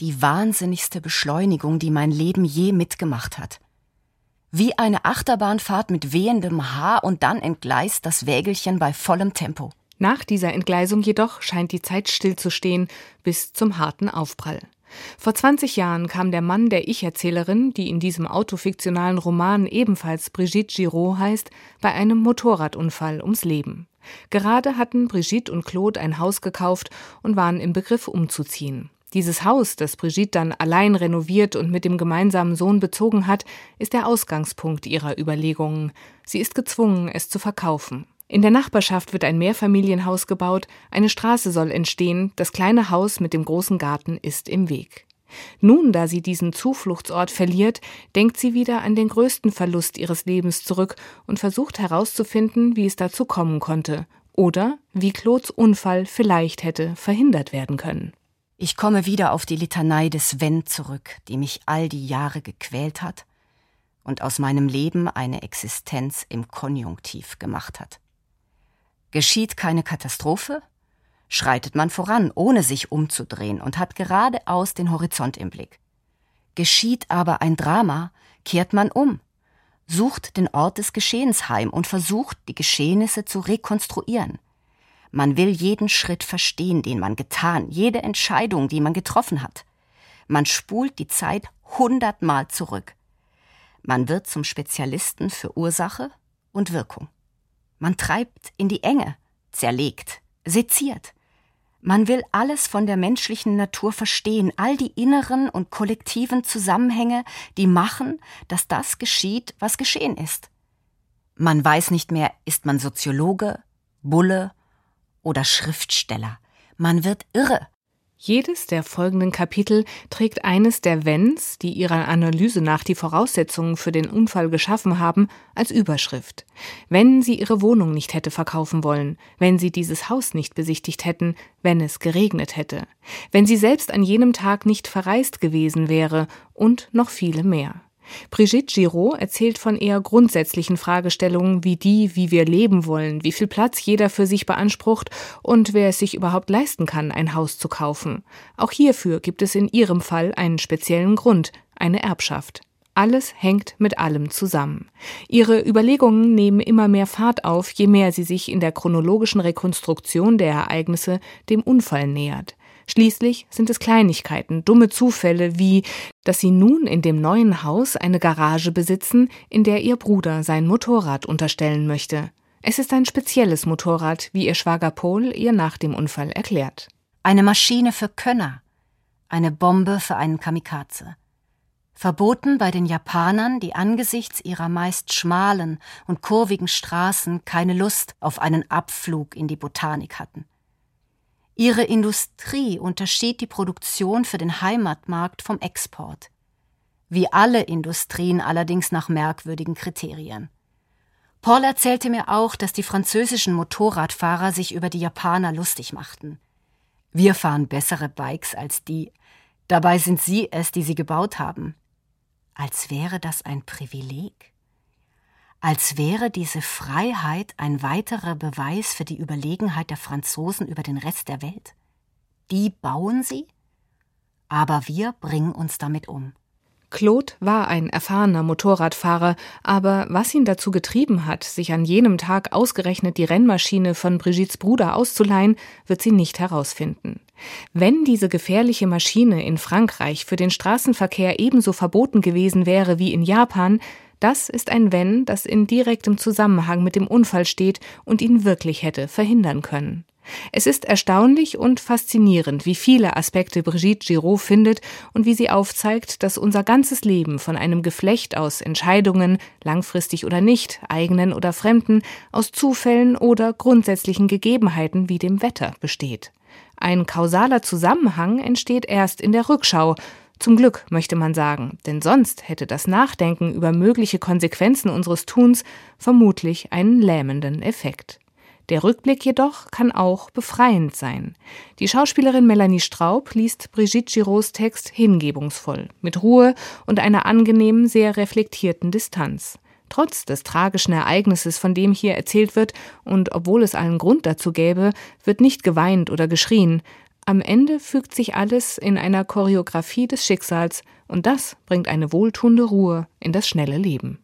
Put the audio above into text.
Die wahnsinnigste Beschleunigung, die mein Leben je mitgemacht hat. Wie eine Achterbahnfahrt mit wehendem Haar und dann entgleist das Wägelchen bei vollem Tempo. Nach dieser Entgleisung jedoch scheint die Zeit stillzustehen bis zum harten Aufprall. Vor 20 Jahren kam der Mann der Ich-Erzählerin, die in diesem autofiktionalen Roman ebenfalls Brigitte Giraud heißt, bei einem Motorradunfall ums Leben. Gerade hatten Brigitte und Claude ein Haus gekauft und waren im Begriff umzuziehen. Dieses Haus, das Brigitte dann allein renoviert und mit dem gemeinsamen Sohn bezogen hat, ist der Ausgangspunkt ihrer Überlegungen. Sie ist gezwungen, es zu verkaufen. In der Nachbarschaft wird ein Mehrfamilienhaus gebaut, eine Straße soll entstehen, das kleine Haus mit dem großen Garten ist im Weg. Nun, da sie diesen Zufluchtsort verliert, denkt sie wieder an den größten Verlust ihres Lebens zurück und versucht herauszufinden, wie es dazu kommen konnte oder wie Claudes Unfall vielleicht hätte verhindert werden können. Ich komme wieder auf die Litanei des Wenn zurück, die mich all die Jahre gequält hat und aus meinem Leben eine Existenz im Konjunktiv gemacht hat. Geschieht keine Katastrophe, schreitet man voran, ohne sich umzudrehen und hat geradeaus den Horizont im Blick. Geschieht aber ein Drama, kehrt man um, sucht den Ort des Geschehens heim und versucht, die Geschehnisse zu rekonstruieren. Man will jeden Schritt verstehen, den man getan, jede Entscheidung, die man getroffen hat. Man spult die Zeit hundertmal zurück. Man wird zum Spezialisten für Ursache und Wirkung. Man treibt in die Enge, zerlegt, seziert. Man will alles von der menschlichen Natur verstehen, all die inneren und kollektiven Zusammenhänge, die machen, dass das geschieht, was geschehen ist. Man weiß nicht mehr, ist man Soziologe, Bulle oder Schriftsteller. Man wird irre. Jedes der folgenden Kapitel trägt eines der Wenns, die ihrer Analyse nach die Voraussetzungen für den Unfall geschaffen haben, als Überschrift. Wenn sie ihre Wohnung nicht hätte verkaufen wollen, wenn sie dieses Haus nicht besichtigt hätten, wenn es geregnet hätte, wenn sie selbst an jenem Tag nicht verreist gewesen wäre und noch viele mehr. Brigitte Giraud erzählt von eher grundsätzlichen Fragestellungen wie die, wie wir leben wollen, wie viel Platz jeder für sich beansprucht und wer es sich überhaupt leisten kann, ein Haus zu kaufen. Auch hierfür gibt es in ihrem Fall einen speziellen Grund, eine Erbschaft. Alles hängt mit allem zusammen. Ihre Überlegungen nehmen immer mehr Fahrt auf, je mehr sie sich in der chronologischen Rekonstruktion der Ereignisse dem Unfall nähert. Schließlich sind es Kleinigkeiten, dumme Zufälle wie, dass sie nun in dem neuen Haus eine Garage besitzen, in der ihr Bruder sein Motorrad unterstellen möchte. Es ist ein spezielles Motorrad, wie ihr Schwager Paul ihr nach dem Unfall erklärt. Eine Maschine für Könner, eine Bombe für einen Kamikaze. Verboten bei den Japanern, die angesichts ihrer meist schmalen und kurvigen Straßen keine Lust auf einen Abflug in die Botanik hatten. Ihre Industrie unterschied die Produktion für den Heimatmarkt vom Export. Wie alle Industrien allerdings nach merkwürdigen Kriterien. Paul erzählte mir auch, dass die französischen Motorradfahrer sich über die Japaner lustig machten. Wir fahren bessere Bikes als die. Dabei sind sie es, die sie gebaut haben. Als wäre das ein Privileg als wäre diese Freiheit ein weiterer Beweis für die Überlegenheit der Franzosen über den Rest der Welt. Die bauen sie, aber wir bringen uns damit um. Claude war ein erfahrener Motorradfahrer, aber was ihn dazu getrieben hat, sich an jenem Tag ausgerechnet die Rennmaschine von Brigittes Bruder auszuleihen, wird sie nicht herausfinden. Wenn diese gefährliche Maschine in Frankreich für den Straßenverkehr ebenso verboten gewesen wäre wie in Japan, das ist ein Wenn, das in direktem Zusammenhang mit dem Unfall steht und ihn wirklich hätte verhindern können. Es ist erstaunlich und faszinierend, wie viele Aspekte Brigitte Giraud findet und wie sie aufzeigt, dass unser ganzes Leben von einem Geflecht aus Entscheidungen, langfristig oder nicht, eigenen oder fremden, aus Zufällen oder grundsätzlichen Gegebenheiten wie dem Wetter besteht. Ein kausaler Zusammenhang entsteht erst in der Rückschau, zum Glück möchte man sagen, denn sonst hätte das Nachdenken über mögliche Konsequenzen unseres Tuns vermutlich einen lähmenden Effekt. Der Rückblick jedoch kann auch befreiend sein. Die Schauspielerin Melanie Straub liest Brigitte Girauds Text hingebungsvoll, mit Ruhe und einer angenehmen, sehr reflektierten Distanz. Trotz des tragischen Ereignisses, von dem hier erzählt wird, und obwohl es allen Grund dazu gäbe, wird nicht geweint oder geschrien, Am Ende fügt sich alles in einer Choreografie des Schicksals, und das bringt eine wohltuende Ruhe in das schnelle Leben.